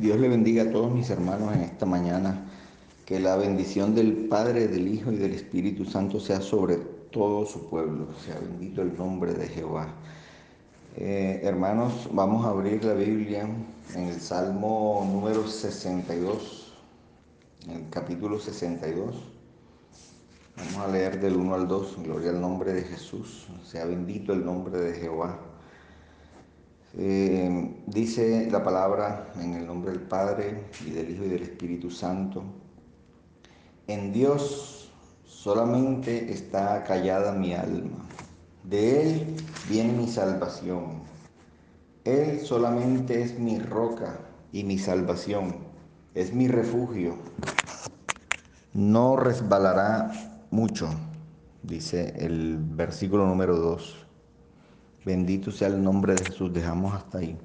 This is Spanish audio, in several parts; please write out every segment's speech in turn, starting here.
Dios le bendiga a todos mis hermanos en esta mañana. Que la bendición del Padre, del Hijo y del Espíritu Santo sea sobre todo su pueblo. Sea bendito el nombre de Jehová. Eh, hermanos, vamos a abrir la Biblia en el Salmo número 62, en el capítulo 62. Vamos a leer del 1 al 2. Gloria al nombre de Jesús. Sea bendito el nombre de Jehová. Eh, dice la palabra en el nombre del Padre y del Hijo y del Espíritu Santo. En Dios solamente está callada mi alma. De Él viene mi salvación. Él solamente es mi roca y mi salvación. Es mi refugio. No resbalará mucho, dice el versículo número 2. Bendito sea el nombre de Jesús. Dejamos hasta ahí.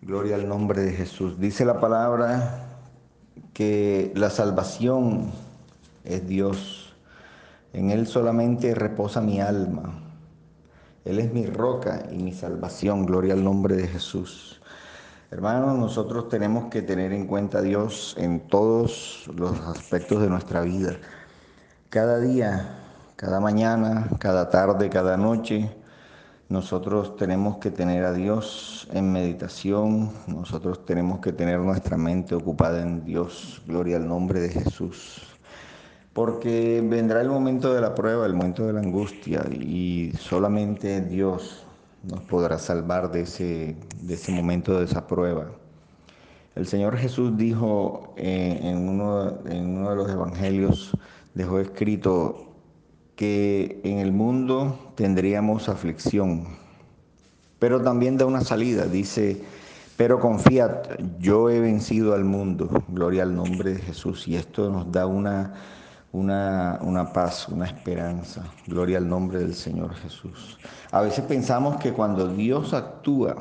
Gloria al nombre de Jesús. Dice la palabra que la salvación es Dios. En Él solamente reposa mi alma. Él es mi roca y mi salvación. Gloria al nombre de Jesús. Hermanos, nosotros tenemos que tener en cuenta a Dios en todos los aspectos de nuestra vida. Cada día cada mañana, cada tarde, cada noche, nosotros tenemos que tener a Dios en meditación, nosotros tenemos que tener nuestra mente ocupada en Dios, gloria al nombre de Jesús. Porque vendrá el momento de la prueba, el momento de la angustia, y solamente Dios nos podrá salvar de ese, de ese momento, de esa prueba. El Señor Jesús dijo eh, en, uno, en uno de los evangelios, dejó escrito, que en el mundo tendríamos aflicción, pero también da una salida, dice, pero confiad, yo he vencido al mundo, gloria al nombre de Jesús, y esto nos da una, una, una paz, una esperanza, gloria al nombre del Señor Jesús. A veces pensamos que cuando Dios actúa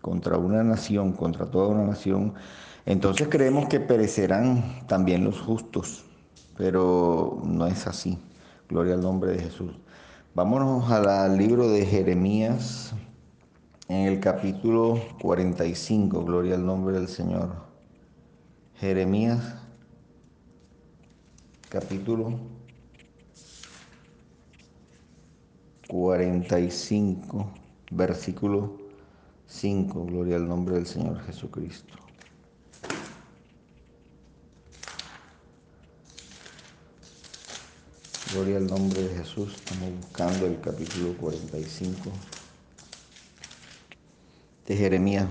contra una nación, contra toda una nación, entonces creemos que perecerán también los justos, pero no es así. Gloria al nombre de Jesús. Vámonos al libro de Jeremías, en el capítulo 45. Gloria al nombre del Señor. Jeremías, capítulo 45, versículo 5. Gloria al nombre del Señor Jesucristo. Gloria al nombre de Jesús. Estamos buscando el capítulo 45 de Jeremías.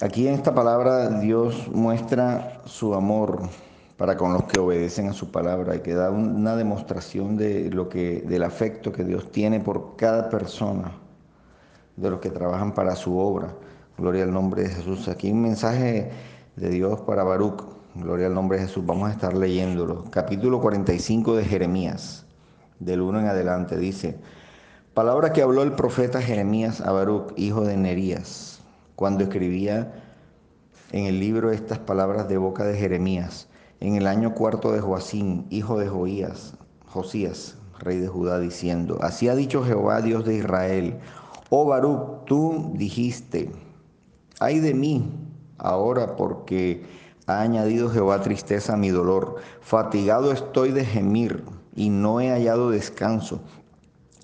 Aquí en esta palabra Dios muestra su amor para con los que obedecen a su palabra y que da una demostración de lo que del afecto que Dios tiene por cada persona de los que trabajan para su obra. Gloria al nombre de Jesús. Aquí un mensaje de Dios para Baruch. Gloria al nombre de Jesús. Vamos a estar leyéndolo. Capítulo 45 de Jeremías, del 1 en adelante, dice, palabra que habló el profeta Jeremías a Baruch, hijo de Nerías, cuando escribía en el libro estas palabras de boca de Jeremías, en el año cuarto de Joacín, hijo de Joías, Josías, rey de Judá, diciendo, así ha dicho Jehová, Dios de Israel, oh Baruch, tú dijiste, ay de mí ahora porque ha añadido Jehová tristeza a mi dolor. Fatigado estoy de gemir y no he hallado descanso.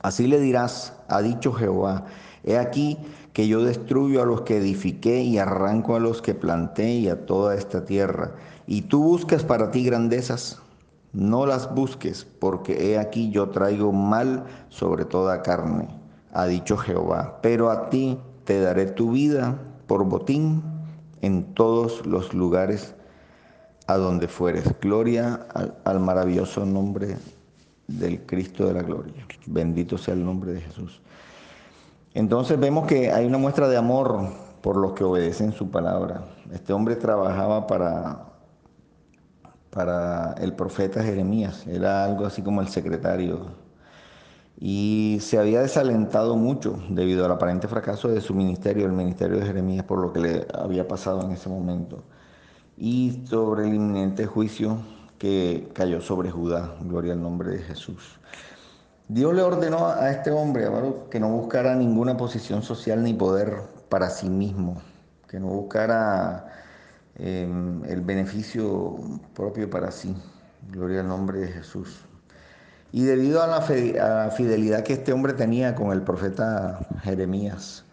Así le dirás, ha dicho Jehová, he aquí que yo destruyo a los que edifiqué y arranco a los que planté y a toda esta tierra. Y tú buscas para ti grandezas, no las busques, porque he aquí yo traigo mal sobre toda carne, ha dicho Jehová. Pero a ti te daré tu vida por botín en todos los lugares a donde fueres. Gloria al, maravilloso nombre del Cristo de la gloria. Bendito sea el nombre de Jesús. Entonces vemos que hay una muestra de amor por los que obedecen su palabra. Este hombre trabajaba para, para el profeta Jeremías, era algo así como el secretario y se había desalentado mucho debido al aparente fracaso de su ministerio, el ministerio de Jeremías, por lo que le había pasado en ese momento, y sobre el inminente juicio que cayó sobre Judá, gloria al nombre de Jesús. Dios le ordenó a este hombre, que no buscara ninguna posición social ni poder para sí mismo, que no buscara em, el beneficio propio para sí. Gloria al nombre de Jesús. Y debido a la, fidelidad que este hombre tenía con el profeta Jeremías,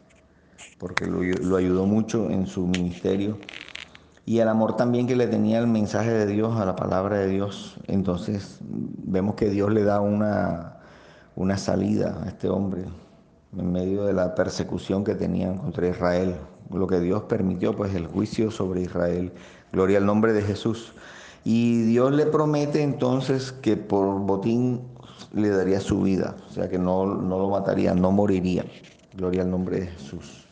porque lo, ayudó mucho en su ministerio, y el amor también que le tenía el mensaje de Dios, a la palabra de Dios, entonces vemos que Dios le da una, una salida a este hombre en medio de la persecución que tenían contra Israel. Lo que Dios permitió, pues el juicio sobre Israel. Gloria al nombre de Jesús. Y Dios le promete entonces que por botín le daría su vida, o sea que no, no lo mataría, no moriría. Gloria al nombre de Jesús.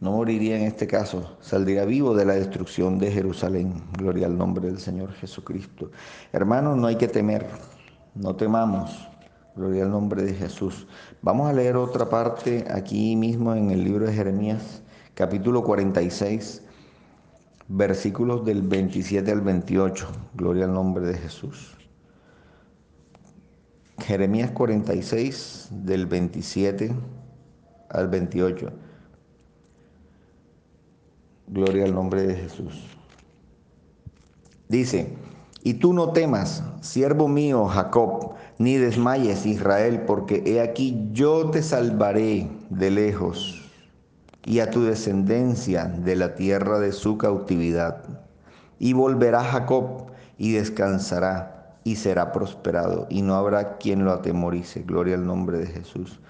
No moriría en este caso, saldría vivo de la destrucción de Jerusalén. Gloria al nombre del Señor Jesucristo. Hermanos, no hay que temer, no temamos. Gloria al nombre de Jesús. Vamos a leer otra parte aquí mismo en el libro de Jeremías, capítulo 46, versículos del 27 al 28. Gloria al nombre de Jesús. Jeremías 46, del 27 al 28. Gloria al nombre de Jesús. Dice, y tú no temas, siervo mío Jacob, ni desmayes Israel, porque he aquí yo te salvaré de lejos y a tu descendencia de la tierra de su cautividad. Y volverá Jacob y descansará y será prosperado y no habrá quien lo atemorice. Gloria al nombre de Jesús.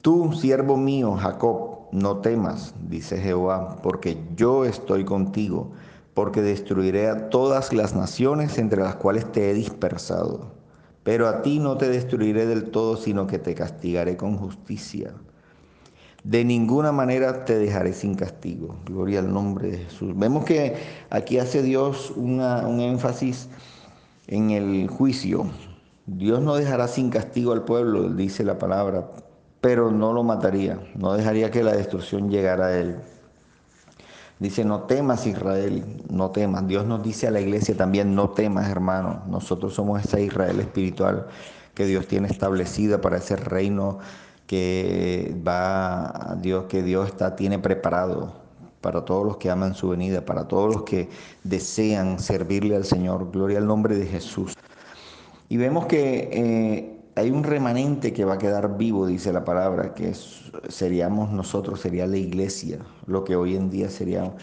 Tú, siervo mío, Jacob, no temas, dice Jehová, porque yo estoy contigo porque destruiré a todas las naciones entre las cuales te he dispersado. Pero a ti no te destruiré del todo, sino que te castigaré con justicia. De ninguna manera te dejaré sin castigo. Gloria al nombre de Jesús. Vemos que aquí hace Dios un énfasis en el juicio. Dios no dejará sin castigo al pueblo, dice la palabra, pero no lo mataría, no dejaría que la destrucción llegara a él. Dice, no temas Israel, no temas. Dios nos dice a la iglesia también, no temas hermano. Nosotros somos esa Israel espiritual que Dios tiene establecida para ese reino que va Dios, que Dios está, tiene preparado para todos los que aman su venida, para todos los que desean servirle al Señor. Gloria al nombre de Jesús. Y vemos que eh, hay un remanente que va a quedar vivo, dice la palabra, que seríamos nosotros, sería la iglesia, lo que hoy en día sería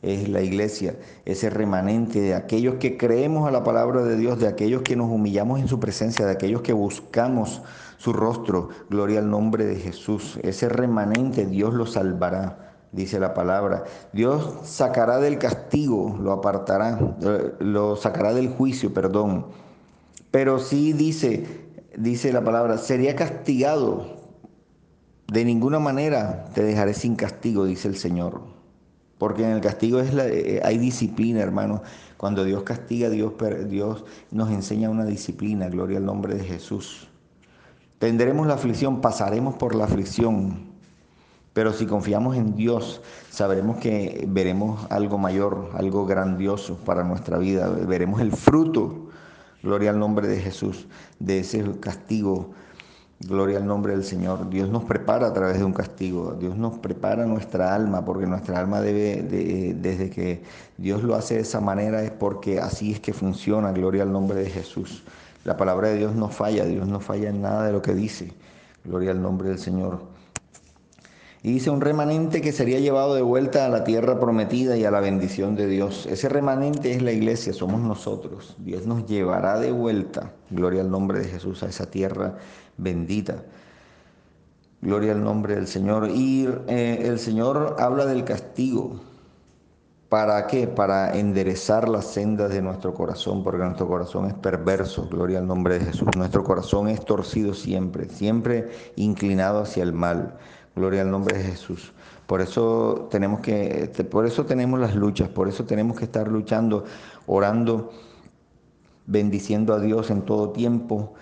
es la iglesia, ese remanente de aquellos que creemos a la palabra de Dios, de aquellos que nos humillamos en su presencia, de aquellos que buscamos su rostro, gloria al nombre de Jesús, ese remanente Dios lo salvará, dice la palabra. Dios sacará del castigo, lo apartará, lo sacará del juicio, perdón. Pero sí dice, dice la palabra, sería castigado. De ninguna manera te dejaré sin castigo, dice el Señor. Porque en el castigo es la, eh, hay disciplina, hermano. Cuando Dios castiga, Dios, Dios nos enseña una disciplina. Gloria al nombre de Jesús. Tendremos la aflicción, pasaremos por la aflicción. Pero si confiamos en Dios, sabremos que veremos algo mayor, algo grandioso para nuestra vida. Veremos el fruto Gloria al nombre de Jesús, de ese castigo. Gloria al nombre del Señor. Dios nos prepara a través de un castigo. Dios nos prepara nuestra alma, porque nuestra alma debe, desde que Dios lo hace de esa manera, es porque así es que funciona. Gloria al nombre de Jesús. La palabra de Dios no falla, Dios no falla en nada de lo que dice. Gloria al nombre del Señor. Y dice un remanente que sería llevado de vuelta a la tierra prometida y a la bendición de Dios. Ese remanente es la iglesia, somos nosotros. Dios nos llevará de vuelta, gloria al nombre de Jesús, a esa tierra bendita. Gloria al nombre del Señor. Y eh, el Señor habla del castigo. ¿Para qué? Para enderezar las sendas de nuestro corazón, porque nuestro corazón es perverso, gloria al nombre de Jesús. Nuestro corazón es torcido siempre, siempre inclinado hacia el mal. Gloria al nombre de Jesús. Por eso tenemos que, por eso tenemos las luchas, por eso tenemos que estar luchando, orando, bendiciendo a Dios en todo tiempo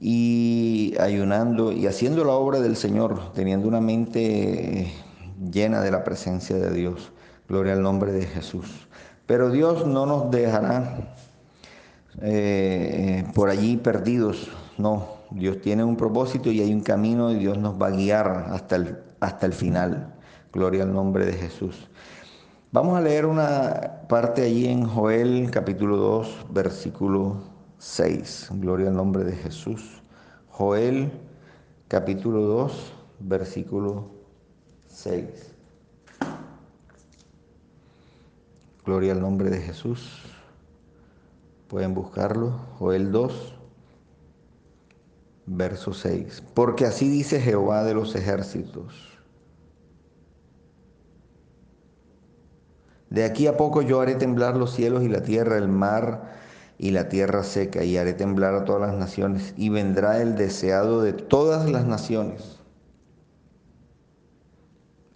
y ayunando y haciendo la obra del Señor, teniendo una mente llena de la presencia de Dios. Gloria al nombre de Jesús. Pero Dios no nos dejará eh, por allí perdidos, no, Dios tiene un propósito y hay un camino y Dios nos va a guiar hasta el, hasta el final. Gloria al nombre de Jesús. Vamos a leer una parte allí en Joel capítulo 2, versículo 6. Gloria al nombre de Jesús. Joel capítulo 2, versículo 6. Gloria al nombre de Jesús. Pueden buscarlo. Joel 2, verso 6. Porque así dice Jehová de los ejércitos. De aquí a poco yo haré temblar los cielos y la tierra, el mar y la tierra seca, y haré temblar a todas las naciones, y vendrá el deseado de todas las naciones.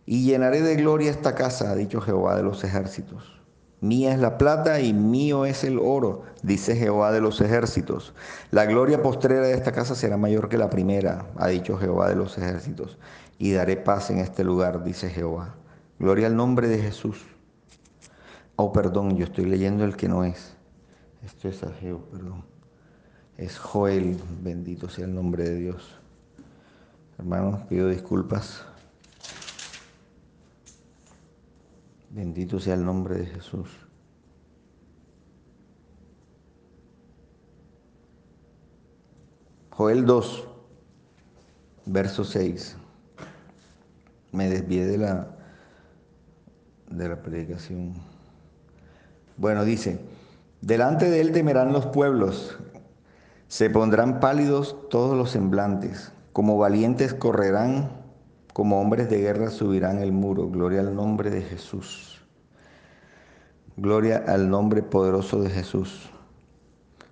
Y llenaré de gloria esta casa, ha dicho Jehová de los ejércitos. Mía es la plata y mío es el oro, dice Jehová de los ejércitos. La gloria postrera de esta casa será mayor que la primera, ha dicho Jehová de los ejércitos. Y daré paz en este lugar, dice Jehová. Gloria al nombre de Jesús. Oh, perdón, yo estoy leyendo el que no es. Esto es Ageo, perdón. Es Joel, bendito sea el nombre de Dios. Hermanos, pido disculpas. Bendito sea el nombre de Jesús. Joel 2, verso 6. Me desvié de la, de la predicación. Bueno, dice, delante de él temerán los pueblos, se pondrán pálidos todos los semblantes, como valientes correrán como hombres de guerra subirán el muro. Gloria al nombre de Jesús. Gloria al nombre poderoso de Jesús.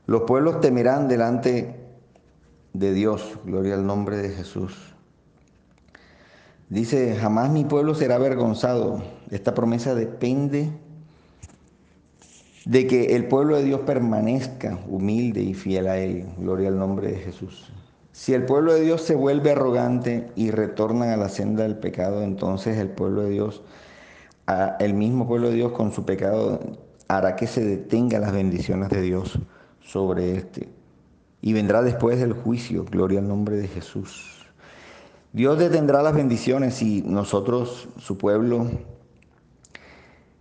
Los pueblos temerán delante de Dios. Gloria al nombre de Jesús. Dice, jamás mi pueblo será avergonzado. Esta promesa depende de que el pueblo de Dios permanezca humilde y fiel a Él. Gloria al nombre de Jesús. Si el pueblo de Dios se vuelve arrogante y retorna a la senda del pecado, entonces el pueblo de Dios, el mismo pueblo de Dios con su pecado, hará que se detenga las bendiciones de Dios sobre este. Y vendrá después del juicio, gloria al nombre de Jesús. Dios detendrá las bendiciones si nosotros, su pueblo,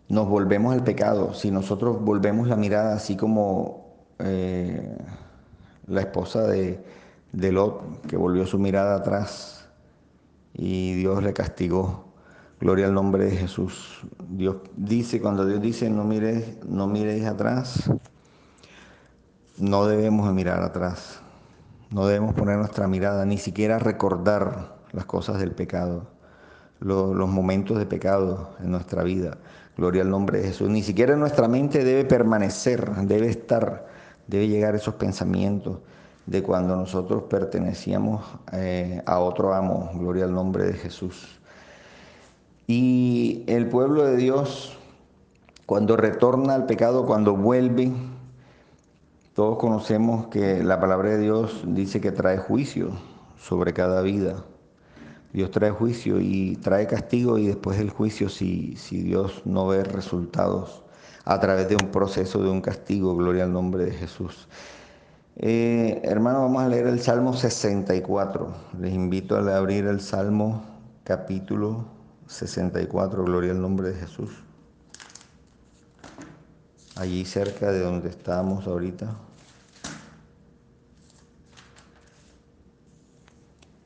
nos volvemos al pecado, si nosotros volvemos la mirada así como eh, la esposa de de Lot, que volvió su mirada atrás y Dios le castigó. Gloria al nombre de Jesús. Dios dice, cuando Dios dice no mires, no miréis atrás, no debemos mirar atrás. No debemos poner nuestra mirada, ni siquiera recordar las cosas del pecado, los momentos de pecado en nuestra vida. Gloria al nombre de Jesús. Ni siquiera en nuestra mente debe permanecer, debe estar, debe llegar esos pensamientos de cuando nosotros pertenecíamos eh, a otro amo, gloria al nombre de Jesús. Y el pueblo de Dios, cuando retorna al pecado, cuando vuelve, todos conocemos que la palabra de Dios dice que trae juicio sobre cada vida. Dios trae juicio y trae castigo y después del juicio si, si Dios no ve resultados a través de un proceso de un castigo, gloria al nombre de Jesús. Eh, hermano, vamos a leer el Salmo 64. Les invito a abrir el Salmo capítulo 64, gloria al nombre de Jesús. Allí cerca de donde estamos ahorita.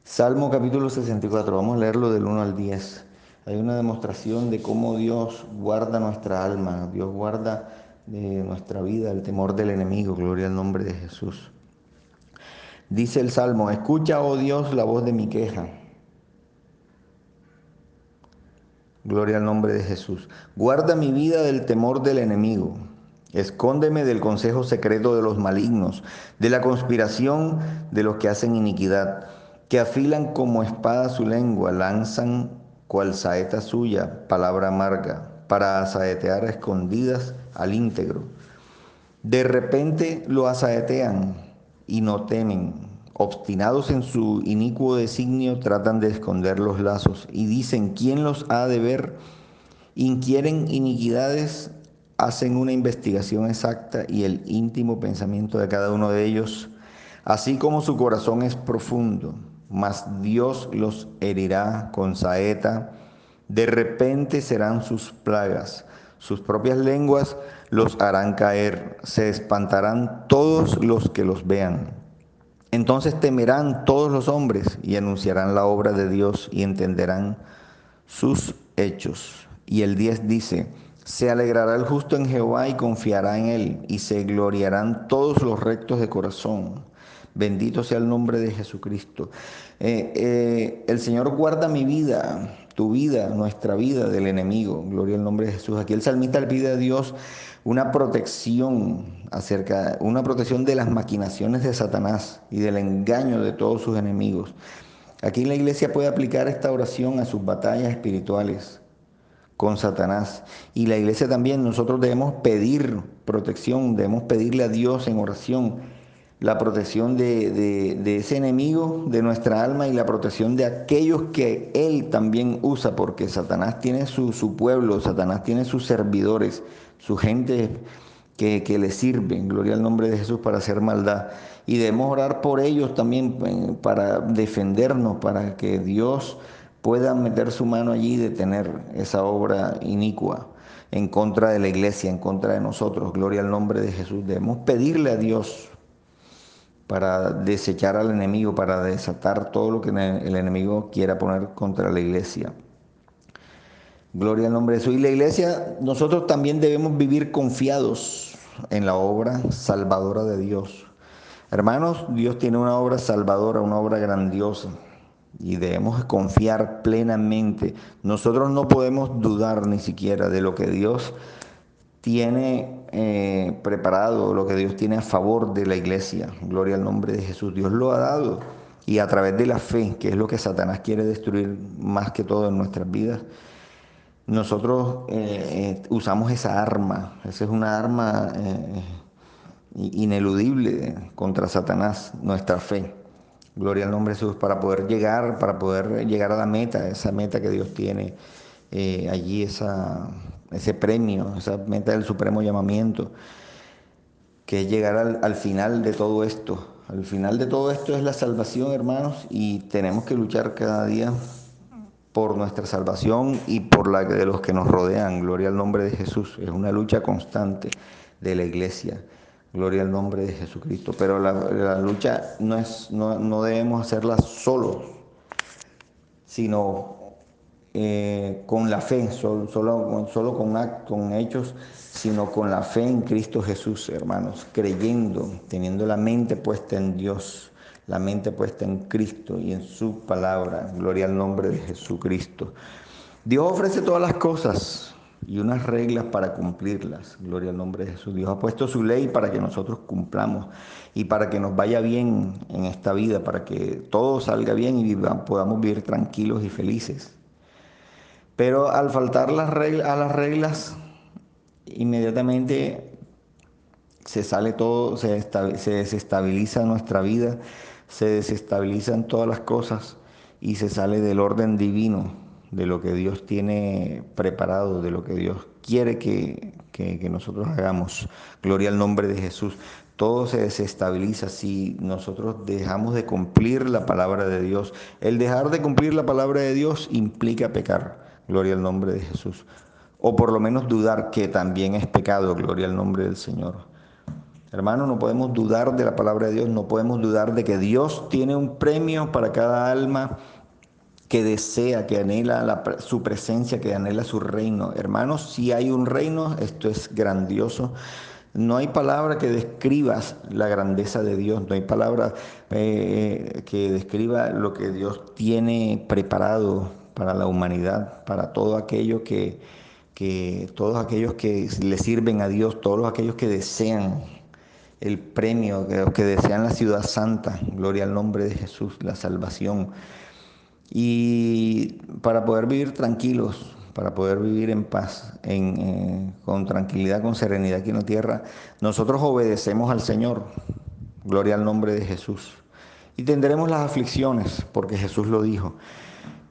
Salmo capítulo 64, vamos a leerlo del 1 al 10. Hay una demostración de cómo Dios guarda nuestra alma, Dios guarda de nuestra vida, el temor del enemigo, gloria al nombre de Jesús. Dice el Salmo, escucha, oh Dios, la voz de mi queja. Gloria al nombre de Jesús. Guarda mi vida del temor del enemigo. Escóndeme del consejo secreto de los malignos, de la conspiración de los que hacen iniquidad, que afilan como espada su lengua, lanzan cual saeta suya, palabra amarga para asaetear a escondidas al íntegro. De repente lo asaetean y no temen. Obstinados en su inicuo designio, tratan de esconder los lazos y dicen, ¿quién los ha de ver? Inquieren iniquidades, hacen una investigación exacta y el íntimo pensamiento de cada uno de ellos, así como su corazón es profundo, mas Dios los herirá con saeta De repente serán sus plagas, sus propias lenguas los harán caer, se espantarán todos los que los vean. Entonces temerán todos los hombres y anunciarán la obra de Dios y entenderán sus hechos. Y el 10 dice, se alegrará el justo en Jehová y confiará en él, y se gloriarán todos los rectos de corazón. Bendito sea el nombre de Jesucristo. Eh, eh, el Señor guarda mi vida, tu vida, nuestra vida del enemigo. Gloria al nombre de Jesús. Aquí el salmista le pide a Dios una protección acerca, una protección de las maquinaciones de Satanás y del engaño de todos sus enemigos. Aquí la iglesia puede aplicar esta oración a sus batallas espirituales con Satanás. Y la iglesia también, nosotros debemos pedir protección, debemos pedirle a Dios en oración la protección de, ese enemigo de nuestra alma y la protección de aquellos que Él también usa, porque Satanás tiene su, su pueblo, Satanás tiene sus servidores, su gente que, que, le sirven, gloria al nombre de Jesús, para hacer maldad. Y debemos orar por ellos también eh, para defendernos, para que Dios pueda meter su mano allí y detener esa obra inicua en contra de la iglesia, en contra de nosotros. Gloria al nombre de Jesús. Debemos pedirle a Dios para desechar al enemigo, para desatar todo lo que el enemigo quiera poner contra la iglesia. Gloria al nombre de Jesús. Y la iglesia, nosotros también debemos vivir confiados en la obra salvadora de Dios. Hermanos, Dios tiene una obra salvadora, una obra grandiosa. Y debemos confiar plenamente. Nosotros no podemos dudar ni siquiera de lo que Dios tiene eh, preparado, lo que Dios tiene a favor de la iglesia. Gloria al nombre de Jesús. Dios lo ha dado. Y a través de la fe, que es lo que Satanás quiere destruir más que todo en nuestras vidas, nosotros eh, eh, usamos esa arma. Esa es una arma ineludible contra Satanás, nuestra fe. Gloria al nombre de Jesús, para poder llegar, para poder llegar a la meta, esa meta que Dios tiene allí, esa ese premio, esa meta del supremo llamamiento, que es llegar al, final de todo esto. Al final de todo esto es la salvación, hermanos, y tenemos que luchar cada día por nuestra salvación y por la de los que nos rodean. Gloria al nombre de Jesús. Es una lucha constante de la iglesia. Gloria al nombre de Jesucristo. Pero la, lucha no, es, no, no debemos hacerla solos, sino eh, con la fe, solo, solo, con, con hechos, sino con la fe en Cristo Jesús, hermanos, creyendo, teniendo la mente puesta en Dios, la mente puesta en Cristo y en su palabra. Gloria al nombre de Jesucristo. Dios ofrece todas las cosas y unas reglas para cumplirlas. Gloria al nombre de Jesús. Dios ha puesto su ley para que nosotros cumplamos y para que nos vaya bien en esta vida, para que todo salga bien y podamos vivir tranquilos y felices. Pero al faltar las a las reglas, inmediatamente se sale todo, se, se desestabiliza nuestra vida, se desestabilizan todas las cosas y se sale del orden divino, de lo que Dios tiene preparado, de lo que Dios quiere que, que, nosotros hagamos. Gloria al nombre de Jesús. Todo se desestabiliza si nosotros dejamos de cumplir la palabra de Dios. El dejar de cumplir la palabra de Dios implica pecar. Gloria al nombre de Jesús. O por lo menos dudar que también es pecado. Gloria al nombre del Señor. Hermano, no podemos dudar de la palabra de Dios, no podemos dudar de que Dios tiene un premio para cada alma que desea, que anhela su presencia, que anhela su reino. Hermanos, si hay un reino, esto es grandioso. No hay palabra que describa la grandeza de Dios, no hay palabra eh, que describa lo que Dios tiene preparado para la humanidad, para todo aquello que, todos aquellos que le sirven a Dios, todos aquellos que desean el premio, que, que desean la ciudad santa, gloria al nombre de Jesús, la salvación. Y para poder vivir tranquilos, para poder vivir en paz, en, eh, con tranquilidad, con serenidad aquí en la tierra, nosotros obedecemos al Señor, gloria al nombre de Jesús. Y tendremos las aflicciones, porque Jesús lo dijo.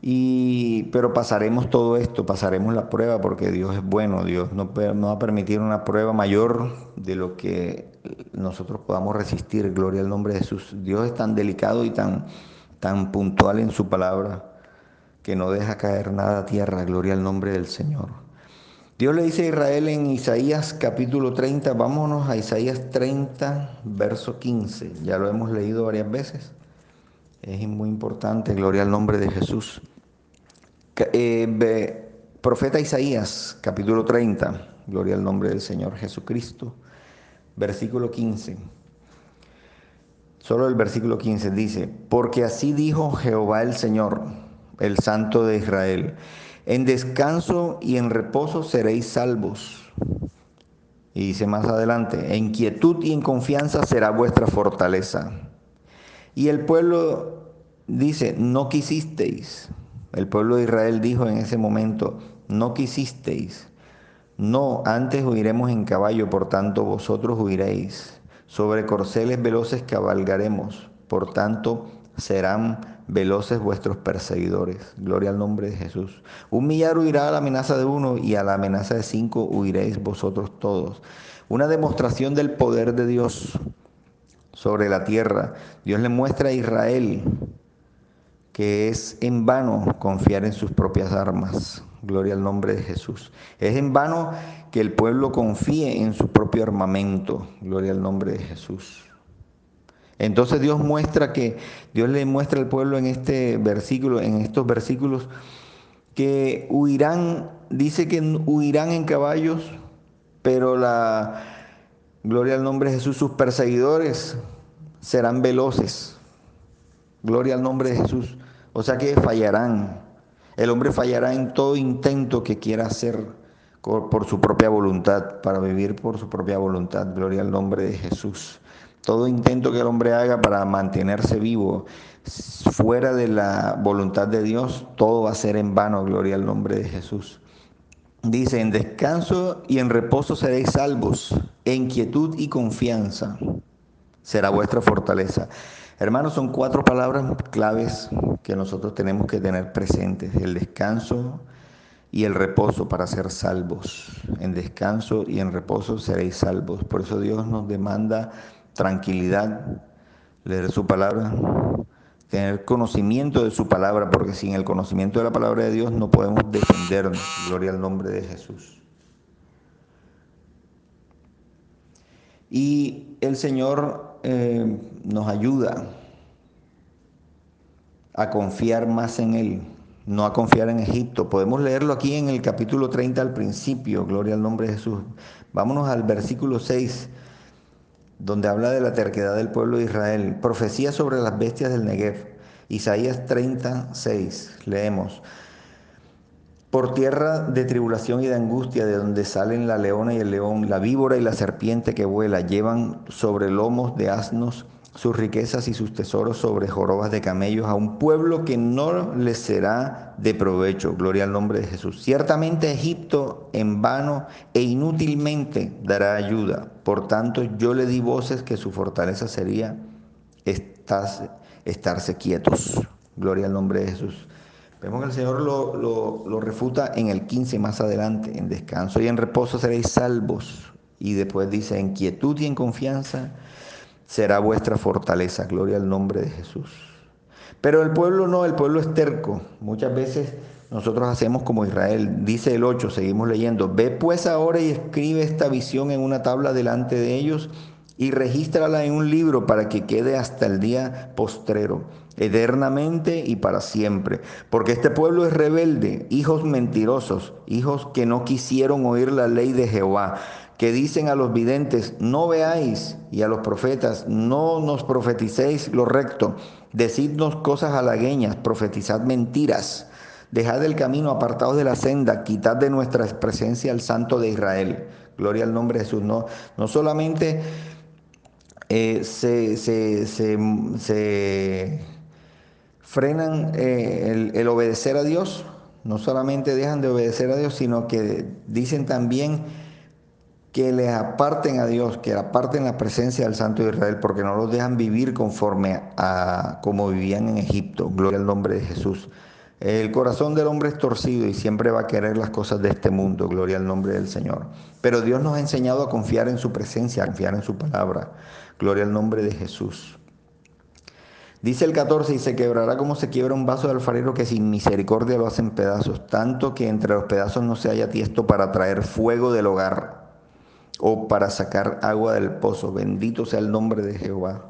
Y, pero pasaremos todo esto, pasaremos la prueba porque Dios es bueno, Dios no, va a permitir una prueba mayor de lo que nosotros podamos resistir. Gloria al nombre de Jesús. Dios es tan delicado y tan, tan puntual en su palabra que no deja caer nada a tierra, gloria al nombre del Señor. Dios le dice a Israel en Isaías capítulo 30, vámonos a Isaías 30, verso 15, ya lo hemos leído varias veces, es muy importante, gloria al nombre de Jesús. Eh, profeta Isaías capítulo 30, gloria al nombre del Señor Jesucristo, versículo 15. Solo el versículo 15 dice, porque así dijo Jehová el Señor, el Santo de Israel, en descanso y en reposo seréis salvos. Y dice más adelante, en quietud y en confianza será vuestra fortaleza. Y el pueblo dice, no quisisteis. El pueblo de Israel dijo en ese momento, no quisisteis. No, antes huiremos en caballo, por tanto vosotros huiréis. Sobre corceles veloces cabalgaremos, por tanto serán veloces vuestros perseguidores. Gloria al nombre de Jesús. Un millar huirá a la amenaza de uno y a la amenaza de cinco huiréis vosotros todos. Una demostración del poder de Dios sobre la tierra. Dios le muestra a Israel que es en vano confiar en sus propias armas. Gloria al nombre de Jesús. Es en vano que el pueblo confíe en su propio armamento. Gloria al nombre de Jesús. Entonces Dios muestra que, Dios le muestra al pueblo en este versículo, en estos versículos, que huirán, dice que huirán en caballos, pero la, gloria al nombre de Jesús, sus perseguidores serán veloces. Gloria al nombre de Jesús. O sea que fallarán. El hombre fallará en todo intento que quiera hacer por su propia voluntad, para vivir por su propia voluntad. Gloria al nombre de Jesús. Todo intento que el hombre haga para mantenerse vivo fuera de la voluntad de Dios, todo va a ser en vano. Gloria al nombre de Jesús. Dice, en descanso y en reposo seréis salvos, en quietud y confianza será vuestra fortaleza. Hermanos, son cuatro palabras claves que nosotros tenemos que tener presentes. El descanso y el reposo para ser salvos. En descanso y en reposo seréis salvos. Por eso Dios nos demanda tranquilidad, leer su palabra, tener conocimiento de su palabra, porque sin el conocimiento de la palabra de Dios no podemos defendernos. Gloria al nombre de Jesús. Y el Señor eh, nos ayuda a confiar más en Él, no a confiar en Egipto. Podemos leerlo aquí en el capítulo 30 al principio, gloria al nombre de Jesús. Vámonos al versículo 6, donde habla de la terquedad del pueblo de Israel. Profecía sobre las bestias del Negev. Isaías 36, leemos por tierra de tribulación y de angustia, de donde salen la leona y el león, la víbora y la serpiente que vuela, llevan sobre lomos de asnos sus riquezas y sus tesoros sobre jorobas de camellos a un pueblo que no les será de provecho. Gloria al nombre de Jesús. Ciertamente Egipto en vano e inútilmente dará ayuda. Por tanto, yo le di voces que su fortaleza sería estarse quietos. Gloria al nombre de Jesús. Vemos que el Señor lo, refuta en el 15 más adelante, en descanso y en reposo seréis salvos. Y después dice, en quietud y en confianza será vuestra fortaleza. Gloria al nombre de Jesús. Pero el pueblo no, el pueblo es terco. Muchas veces nosotros hacemos como Israel. Dice el 8, seguimos leyendo, ve pues ahora y escribe esta visión en una tabla delante de ellos y regístrala en un libro para que quede hasta el día postrero eternamente y para siempre. Porque este pueblo es rebelde, hijos mentirosos, hijos que no quisieron oír la ley de Jehová, que dicen a los videntes, no veáis, y a los profetas, no nos profeticéis lo recto, decidnos cosas halagueñas, profetizad mentiras. Dejad el camino, apartados de la senda, quitad de nuestra presencia al Santo de Israel. Gloria al nombre de Jesús. No, no solamente eh, se, se, se frenan eh, el, obedecer a Dios, no solamente dejan de obedecer a Dios, sino que dicen también que les aparten a Dios, que aparten la presencia del Santo de Israel, porque no los dejan vivir conforme a como vivían en Egipto. Gloria al nombre de Jesús. El corazón del hombre es torcido y siempre va a querer las cosas de este mundo, gloria al nombre del Señor. Pero Dios nos ha enseñado a confiar en su presencia, a confiar en su palabra, gloria al nombre de Jesús. Dice el 14, y se quebrará como se quiebra un vaso de alfarero que sin misericordia lo hacen pedazos, tanto que entre los pedazos no se haya tiesto para traer fuego del hogar o para sacar agua del pozo. Bendito sea el nombre de Jehová.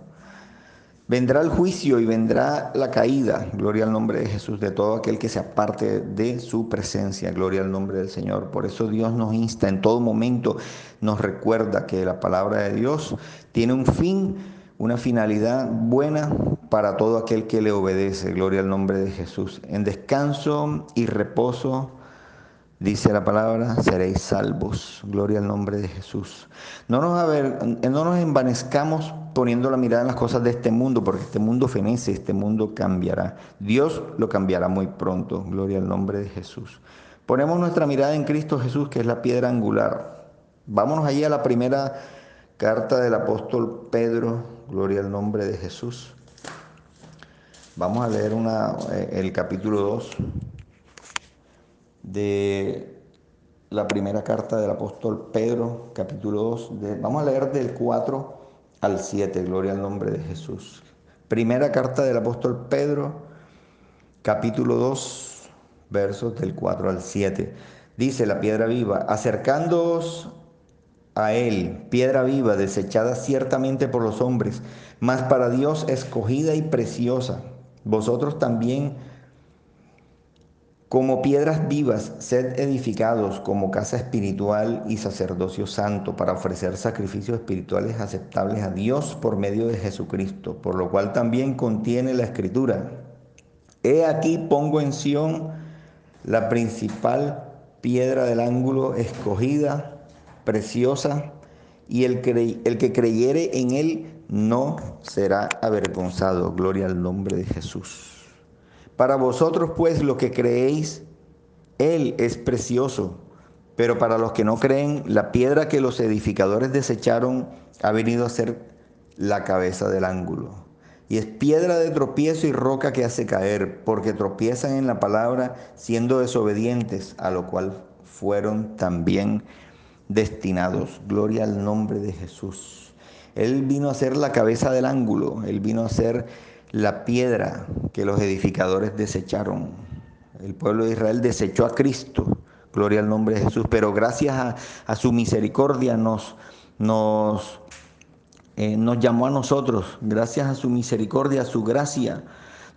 Vendrá el juicio y vendrá la caída, gloria al nombre de Jesús, de todo aquel que se aparte de su presencia, gloria al nombre del Señor. Por eso Dios nos insta en todo momento, nos recuerda que la palabra de Dios tiene un fin, una finalidad buena para todo aquel que le obedece, gloria al nombre de Jesús. En descanso y reposo Dice la palabra, seréis salvos. Gloria al nombre de Jesús. No nos, no nos envanezcamos poniendo la mirada en las cosas de este mundo, porque este mundo fenece, este mundo cambiará. Dios lo cambiará muy pronto. Gloria al nombre de Jesús. Ponemos nuestra mirada en Cristo Jesús, que es la piedra angular. Vámonos allí a la primera carta del apóstol Pedro. Gloria al nombre de Jesús. Vamos a leer una, eh, el capítulo 2 de la primera carta del apóstol Pedro, capítulo 2. vamos a leer del 4 al 7, gloria al nombre de Jesús. Primera carta del apóstol Pedro, capítulo 2, versos del 4 al 7. Dice la piedra viva, acercándoos a él, piedra viva, desechada ciertamente por los hombres, mas para Dios escogida y preciosa. Vosotros también como piedras vivas, sed edificados como casa espiritual y sacerdocio santo para ofrecer sacrificios espirituales aceptables a Dios por medio de Jesucristo, por lo cual también contiene la escritura. He aquí pongo en Sión la principal piedra del ángulo escogida, preciosa, y el, el que creyere en él no será avergonzado. Gloria al nombre de Jesús. Para vosotros pues lo que creéis, Él es precioso, pero para los que no creen, la piedra que los edificadores desecharon ha venido a ser la cabeza del ángulo. Y es piedra de tropiezo y roca que hace caer, porque tropiezan en la palabra siendo desobedientes, a lo cual fueron también destinados. Gloria al nombre de Jesús. Él vino a ser la cabeza del ángulo, Él vino a ser la piedra que los edificadores desecharon. El pueblo de Israel desechó a Cristo, gloria al nombre de Jesús, pero gracias a, su misericordia nos, nos, eh, nos llamó a nosotros, gracias a su misericordia, a su gracia.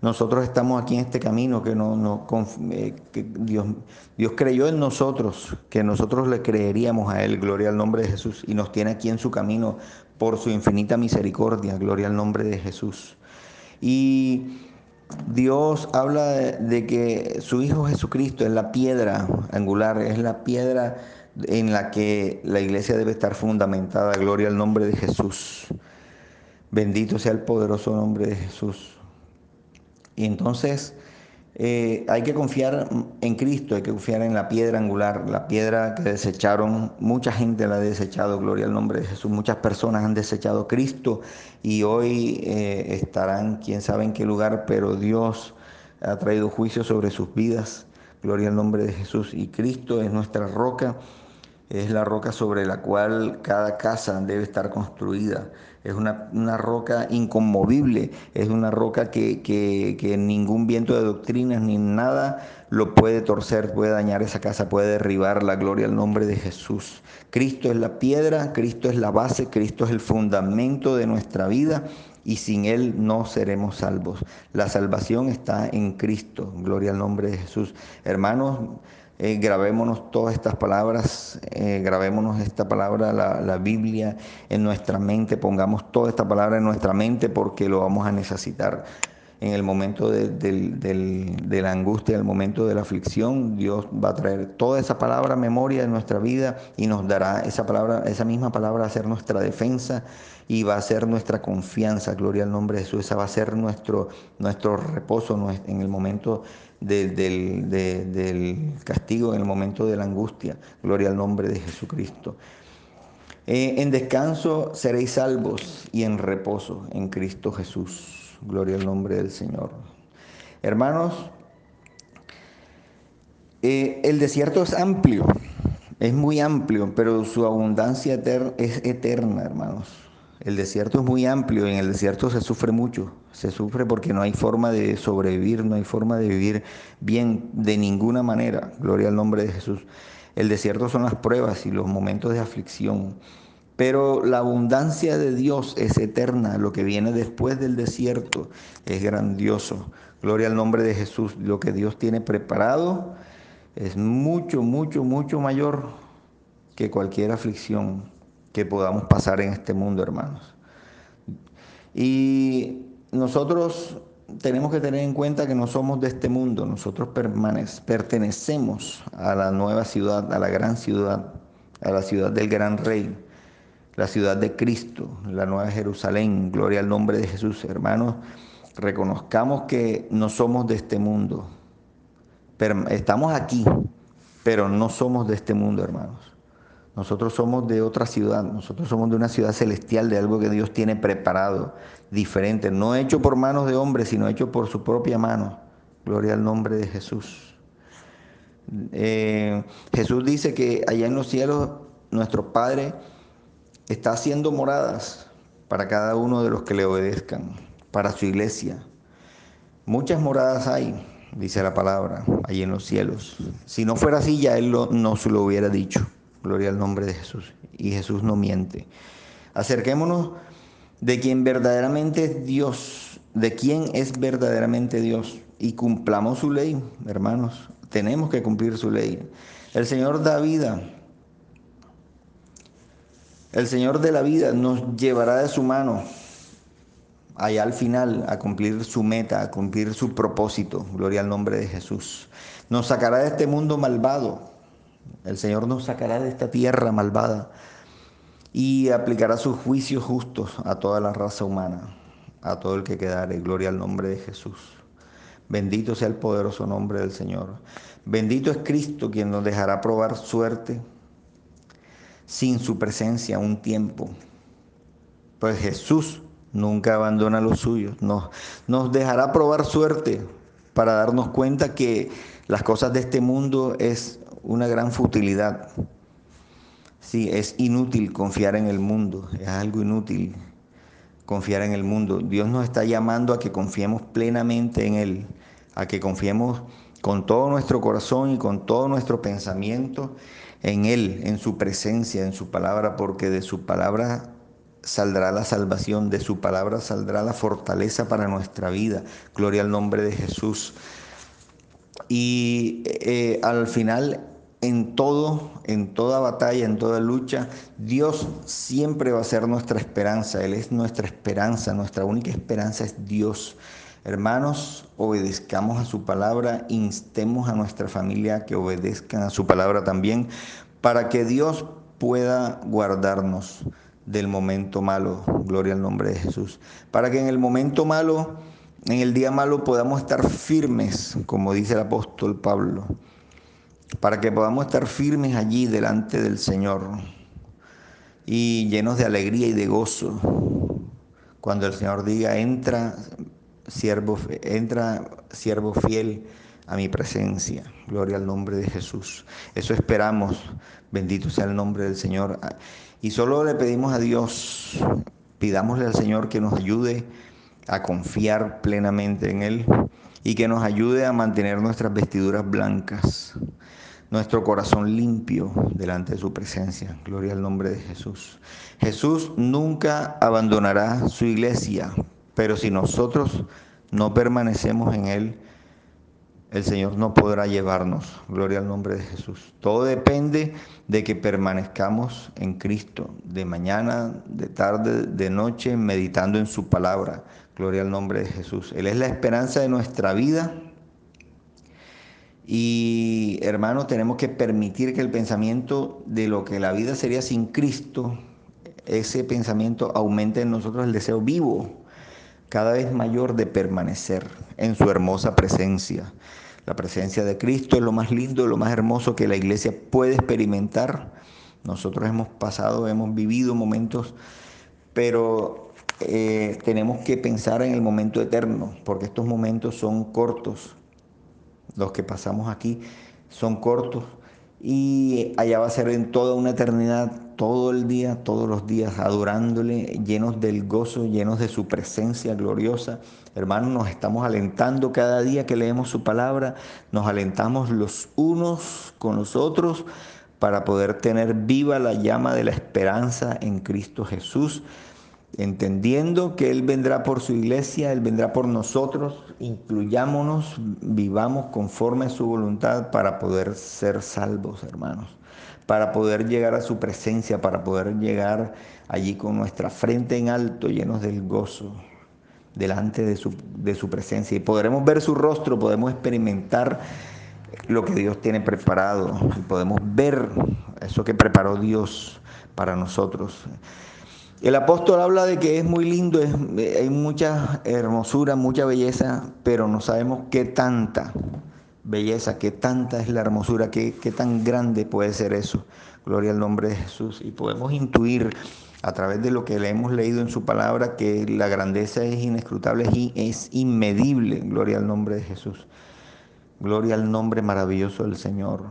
Nosotros estamos aquí en este camino que, no, no eh, que Dios, Dios creyó en nosotros, que nosotros le creeríamos a Él, gloria al nombre de Jesús, y nos tiene aquí en su camino por su infinita misericordia, gloria al nombre de Jesús. Y Dios habla de, que su Hijo Jesucristo es la piedra angular, es la piedra en la que la iglesia debe estar fundamentada. Gloria al nombre de Jesús. Bendito sea el poderoso nombre de Jesús. Y entonces eh, hay que confiar en Cristo, hay que confiar en la piedra angular, la piedra que desecharon, mucha gente la ha desechado, gloria al nombre de Jesús, muchas personas han desechado Cristo y hoy eh, estarán quién sabe en qué lugar, pero Dios ha traído juicio sobre sus vidas, gloria al nombre de Jesús y Cristo es nuestra roca, es la roca sobre la cual cada casa debe estar construida es una, roca inconmovible, es una roca que, que, ningún viento de doctrinas ni nada lo puede torcer, puede dañar esa casa, puede derribar la gloria al nombre de Jesús. Cristo es la piedra, Cristo es la base, Cristo es el fundamento de nuestra vida y sin Él no seremos salvos. La salvación está en Cristo, gloria al nombre de Jesús. Hermanos, eh, grabémonos todas estas palabras, eh, grabémonos esta palabra, la, Biblia, en nuestra mente, pongamos toda esta palabra en nuestra mente porque lo vamos a necesitar. En el momento de, la angustia, en el momento de la aflicción, Dios va a traer toda esa palabra memoria de nuestra vida y nos dará esa palabra, esa misma palabra a ser nuestra defensa y va a ser nuestra confianza, gloria al nombre de Jesús, esa va a ser nuestro, nuestro reposo en el momento del, castigo, en el momento de la angustia. Gloria al nombre de Jesucristo. Eh, en descanso seréis salvos y en reposo en Cristo Jesús. Gloria al nombre del Señor. Hermanos, eh, el desierto es amplio, es muy amplio, pero su abundancia es eterna, hermanos. El desierto es muy amplio en el desierto se sufre mucho. Se sufre porque no hay forma de sobrevivir, no hay forma de vivir bien de ninguna manera. Gloria al nombre de Jesús. El desierto son las pruebas y los momentos de aflicción. Pero la abundancia de Dios es eterna. Lo que viene después del desierto es grandioso. Gloria al nombre de Jesús. Lo que Dios tiene preparado es mucho, mucho, mucho mayor que cualquier aflicción que podamos pasar en este mundo, hermanos. Y nosotros tenemos que tener en cuenta que no somos de este mundo, nosotros pertenecemos a la nueva ciudad, a la gran ciudad, a la ciudad del gran rey, la ciudad de Cristo, la nueva Jerusalén, gloria al nombre de Jesús, hermanos. Reconozcamos que no somos de este mundo, estamos aquí, pero no somos de este mundo, hermanos. Nosotros somos de otra ciudad, nosotros somos de una ciudad celestial, de algo que Dios tiene preparado, diferente, no hecho por manos de hombres, sino hecho por su propia mano. Gloria al nombre de Jesús. Eh, Jesús dice que allá en los cielos nuestro Padre está haciendo moradas para cada uno de los que le obedezcan, para su iglesia. Muchas moradas hay, dice la palabra, allí en los cielos. Si no fuera así, ya Él no se lo hubiera dicho. Gloria al nombre de Jesús. Y Jesús no miente. Acerquémonos de quien verdaderamente es Dios, de quien es verdaderamente Dios. Y cumplamos su ley, hermanos. Tenemos que cumplir su ley. El Señor da vida. El Señor de la vida nos llevará de su mano allá al final a cumplir su meta, a cumplir su propósito. Gloria al nombre de Jesús. Nos sacará de este mundo malvado el Señor nos sacará de esta tierra malvada y aplicará sus juicios justos a toda la raza humana, a todo el que quedare. Gloria al nombre de Jesús. Bendito sea el poderoso nombre del Señor. Bendito es Cristo quien nos dejará probar suerte sin su presencia un tiempo. Pues Jesús nunca abandona a los suyos. Nos, nos dejará probar suerte para darnos cuenta que las cosas de este mundo es una gran futilidad. Sí, es inútil confiar en el mundo, es algo inútil confiar en el mundo. Dios nos está llamando a que confiemos plenamente en Él, a que confiemos con todo nuestro corazón y con todo nuestro pensamiento en Él, en su presencia, en su palabra, porque de su palabra saldrá la salvación, de su palabra saldrá la fortaleza para nuestra vida. Gloria al nombre de Jesús. Y eh, al final en todo, en toda batalla, en toda lucha, Dios siempre va a ser nuestra esperanza. Él es nuestra esperanza, nuestra única esperanza es Dios. Hermanos, obedezcamos a su palabra, instemos a nuestra familia que obedezcan a su palabra también, para que Dios pueda guardarnos del momento malo. Gloria al nombre de Jesús. Para que en el momento malo, en el día malo, podamos estar firmes, como dice el apóstol Pablo para que podamos estar firmes allí delante del Señor y llenos de alegría y de gozo. Cuando el Señor diga, entra siervo, entra siervo fiel a mi presencia. Gloria al nombre de Jesús. Eso esperamos. Bendito sea el nombre del Señor. Y solo le pedimos a Dios, pidámosle al Señor que nos ayude a confiar plenamente en Él y que nos ayude a mantener nuestras vestiduras blancas nuestro corazón limpio delante de su presencia. Gloria al nombre de Jesús. Jesús nunca abandonará su iglesia, pero si nosotros no permanecemos en Él, el Señor no podrá llevarnos. Gloria al nombre de Jesús. Todo depende de que permanezcamos en Cristo, de mañana, de tarde, de noche, meditando en su palabra. Gloria al nombre de Jesús. Él es la esperanza de nuestra vida y hermanos, tenemos que permitir que el pensamiento de lo que la vida sería sin Cristo, ese pensamiento aumente en nosotros el deseo vivo, cada vez mayor de permanecer en su hermosa presencia. La presencia de Cristo es lo más lindo, lo más hermoso que la iglesia puede experimentar. Nosotros hemos pasado, hemos vivido momentos, pero eh, tenemos que pensar en el momento eterno, porque estos momentos son cortos los que pasamos aquí son cortos y allá va a ser en toda una eternidad, todo el día, todos los días, adorándole, llenos del gozo, llenos de su presencia gloriosa. Hermanos, nos estamos alentando cada día que leemos su palabra, nos alentamos los unos con los otros para poder tener viva la llama de la esperanza en Cristo Jesús entendiendo que Él vendrá por su iglesia, Él vendrá por nosotros, incluyámonos, vivamos conforme a su voluntad para poder ser salvos, hermanos, para poder llegar a su presencia, para poder llegar allí con nuestra frente en alto, llenos del gozo, delante de su, de su presencia. Y podremos ver su rostro, podemos experimentar lo que Dios tiene preparado, y podemos ver eso que preparó Dios para nosotros. El apóstol habla de que es muy lindo, hay mucha hermosura, mucha belleza, pero no sabemos qué tanta belleza, qué tanta es la hermosura, qué, qué tan grande puede ser eso. Gloria al nombre de Jesús. Y podemos intuir a través de lo que le hemos leído en su palabra que la grandeza es inescrutable y es inmedible. Gloria al nombre de Jesús. Gloria al nombre maravilloso del Señor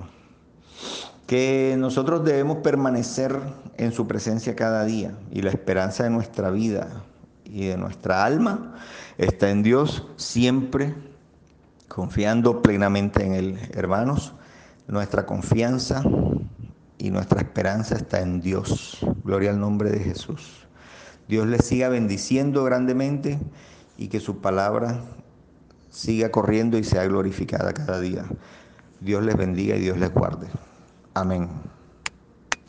que nosotros debemos permanecer en su presencia cada día y la esperanza de nuestra vida y de nuestra alma está en Dios siempre, confiando plenamente en Él. Hermanos, nuestra confianza y nuestra esperanza está en Dios. Gloria al nombre de Jesús. Dios les siga bendiciendo grandemente y que su palabra siga corriendo y sea glorificada cada día. Dios les bendiga y Dios les guarde. Amén.